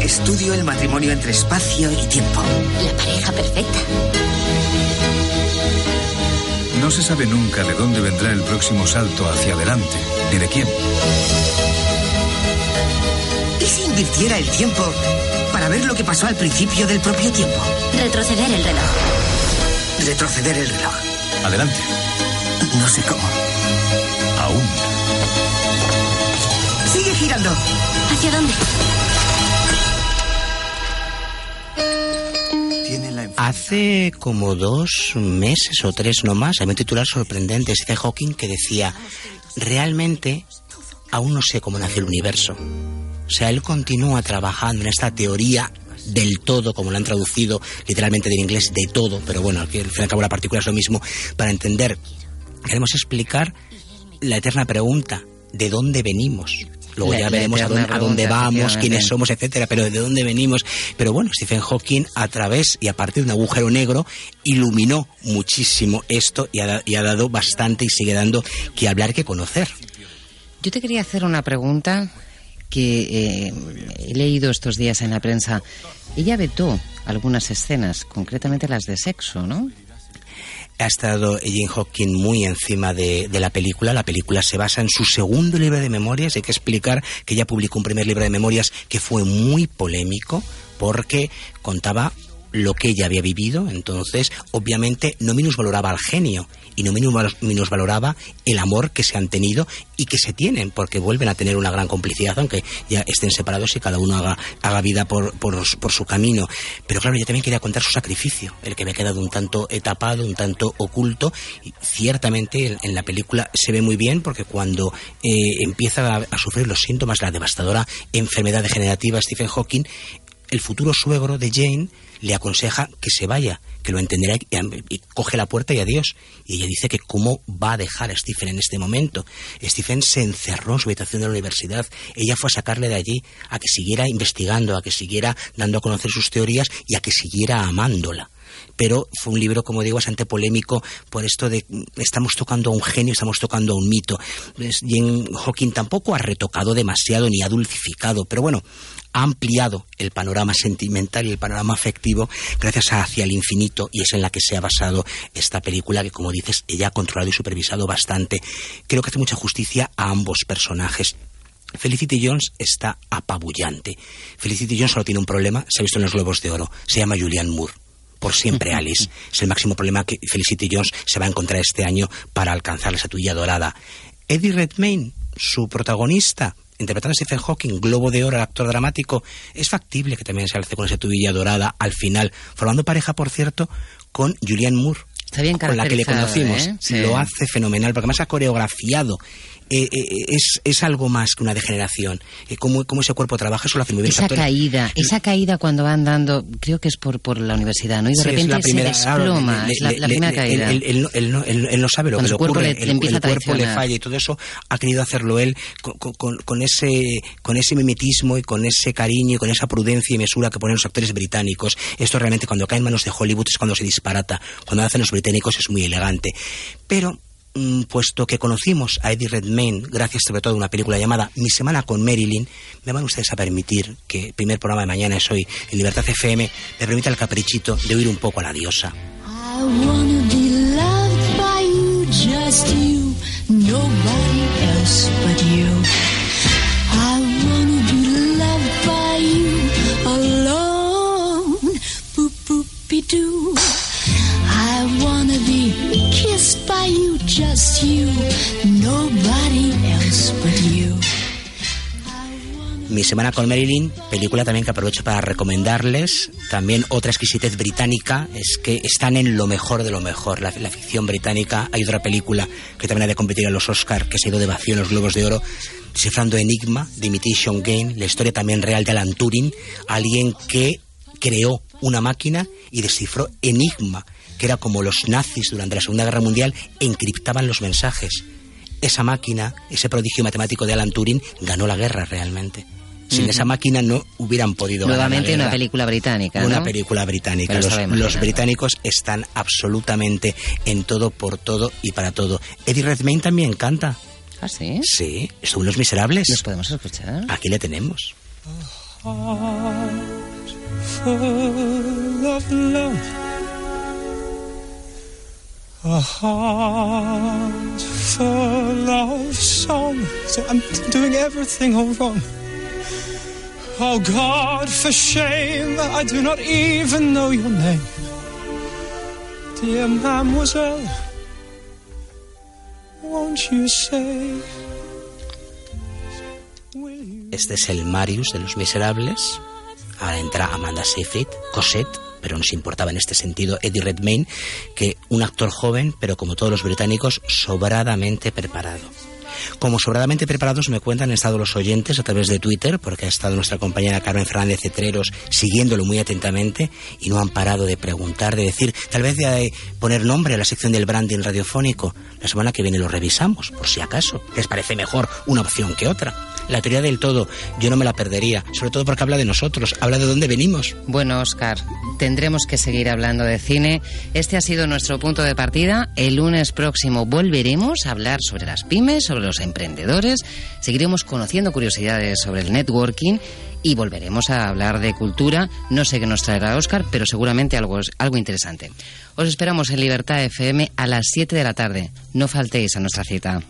Estudio el matrimonio entre espacio y tiempo. La pareja perfecta. No se sabe nunca de dónde vendrá el próximo salto hacia adelante, ni de quién. ¿Y si invirtiera el tiempo para ver lo que pasó al principio del propio tiempo? Retroceder el reloj. Retroceder el reloj. Adelante. No sé cómo. Aún. Sigue girando. ¿Hacia dónde? Hace como dos meses o tres nomás, hay un titular sorprendente, de Hawking, que decía, realmente aún no sé cómo nació el universo. O sea, él continúa trabajando en esta teoría del todo, como lo han traducido literalmente del inglés de todo, pero bueno, al fin y al cabo la partícula es lo mismo, para entender. Queremos explicar la eterna pregunta, ¿de dónde venimos? Luego ya veremos a dónde, vamos, quiénes somos, etcétera, pero de dónde venimos. Pero bueno, Stephen Hawking, a través y a partir de un agujero negro, iluminó muchísimo esto y ha, y ha dado bastante y sigue dando que hablar, que conocer. Yo te quería hacer una pregunta que eh, he leído estos días en la prensa, ella vetó algunas escenas, concretamente las de sexo, ¿no? ha estado Jane Hawking muy encima de, de, la película. La película se basa en su segundo libro de memorias. Hay que explicar que ella publicó un primer libro de memorias que fue muy polémico porque contaba lo que ella había vivido, entonces obviamente no minusvaloraba al genio y no minusvaloraba el amor que se han tenido y que se tienen, porque vuelven a tener una gran complicidad, aunque ya estén separados y cada uno haga, haga vida por, por, su camino. Pero claro, yo también quería contar su sacrificio, el que me ha quedado un tanto etapado, un tanto oculto. Y ciertamente en, la película se ve muy bien, porque cuando eh, empieza a, a sufrir los síntomas, la devastadora enfermedad degenerativa Stephen Hawking, el futuro suegro de Jane le aconseja que se vaya, que lo entenderá y, coge la puerta y adiós. Y ella dice que cómo va a dejar a Stephen en este momento. Stephen se encerró en su habitación de la universidad. Ella fue a sacarle de allí, a que siguiera investigando, a que siguiera dando a conocer sus teorías y a que siguiera amándola pero fue un libro, como digo, bastante polémico por esto de estamos tocando a un genio, estamos tocando a un mito. Jane Hawking tampoco ha retocado demasiado ni ha dulcificado, pero bueno, ha ampliado el panorama sentimental y el panorama afectivo gracias a Hacia el Infinito y es en la que se ha basado esta película que, como dices, ella ha controlado y supervisado bastante. Creo que hace mucha justicia a ambos personajes. Felicity Jones está apabullante. Felicity Jones solo tiene un problema, se ha visto en los Globos de Oro, se llama Julianne Moore por siempre Alice. Es el máximo problema que Felicity Jones se va a encontrar este año para alcanzar la estatuilla dorada. Eddie Redmayne, su protagonista, interpretando a Stephen Hawking, Globo de Oro, actor dramático, es factible que también se alce con esa tubilla dorada al final, formando pareja, por cierto, con Julianne Moore. Está bien con la que le conocimos. ¿eh? Lo hace fenomenal, porque además ha coreografiado eh, eh, es, es, algo más que una degeneración. Eh, cómo, cómo, ese cuerpo trabaja, eso lo hace muy bien. Esa caída, esa caída cuando va andando, creo que es por, por la universidad, ¿no? Y de repente la primera, se desploma, es la, primera caída. Él, él, él, no sabe lo que le ocurre, le, el, cuerpo le falla y todo eso ha querido hacerlo él con, con, con, ese, con ese mimetismo y con ese cariño y con esa prudencia y mesura que ponen los actores británicos. Esto realmente cuando cae en manos de Hollywood es cuando se disparata. Cuando hacen los británicos es muy elegante. Pero puesto que conocimos a Eddie Redmayne gracias sobre todo a una película llamada Mi semana con Marilyn, me van ustedes a permitir que el primer programa de mañana es hoy en Libertad FM, me permita el caprichito de oír un poco a la diosa. Mi semana con Marilyn, película también que aprovecho para recomendarles. También otra exquisitez británica es que están en lo mejor de lo mejor. La, ficción británica. Hay otra película que también ha de competir a los Oscar, que se ha ido de vacío en los Globos de Oro, descifrando Enigma, The Imitation Game, la historia también real de Alan Turing, alguien que creó una máquina y descifró Enigma que era como los nazis durante la Segunda Guerra Mundial encriptaban los mensajes. Esa máquina, ese prodigio matemático de Alan Turing, ganó la guerra realmente. Sin esa máquina no hubieran podido Nuevamente una película británica. Una película británica. Los, los británicos están absolutamente en todo, por todo y para todo. Eddie Redmayne también canta. ¿Ah, sí? Sí, son Los Miserables. ¿Los podemos escuchar? Aquí le tenemos. A heart full of song. So I'm doing everything all wrong. Oh God, for shame, I do not even know your name. Dear mademoiselle, won't you say... Este es el Marius de Los Miserables. Ahora entra Amanda Seyfried, Cosette, pero nos importaba en este sentido Eddie Redmayne, que un actor joven, pero como todos los británicos, sobradamente preparado. Como sobradamente preparados me cuentan, han estado los oyentes a través de Twitter, porque ha estado nuestra compañera Carmen Fernández Cetreros siguiéndolo muy atentamente y no han parado de preguntar, de decir, tal vez de poner nombre a la sección del branding radiofónico. La semana que viene lo revisamos, por si acaso. Les parece mejor una opción que otra la teoría del todo, yo no me la perdería, sobre todo porque habla de nosotros, habla de dónde venimos. Bueno, Oscar, tendremos que seguir hablando de cine. Este ha sido nuestro punto de partida. El lunes próximo volveremos a hablar sobre las pymes, sobre los emprendedores, seguiremos conociendo curiosidades sobre el networking y volveremos a hablar de cultura. No sé qué nos traerá Oscar, pero seguramente algo, algo interesante. Os esperamos en Libertad FM a las 7 de la tarde. No faltéis a nuestra cita.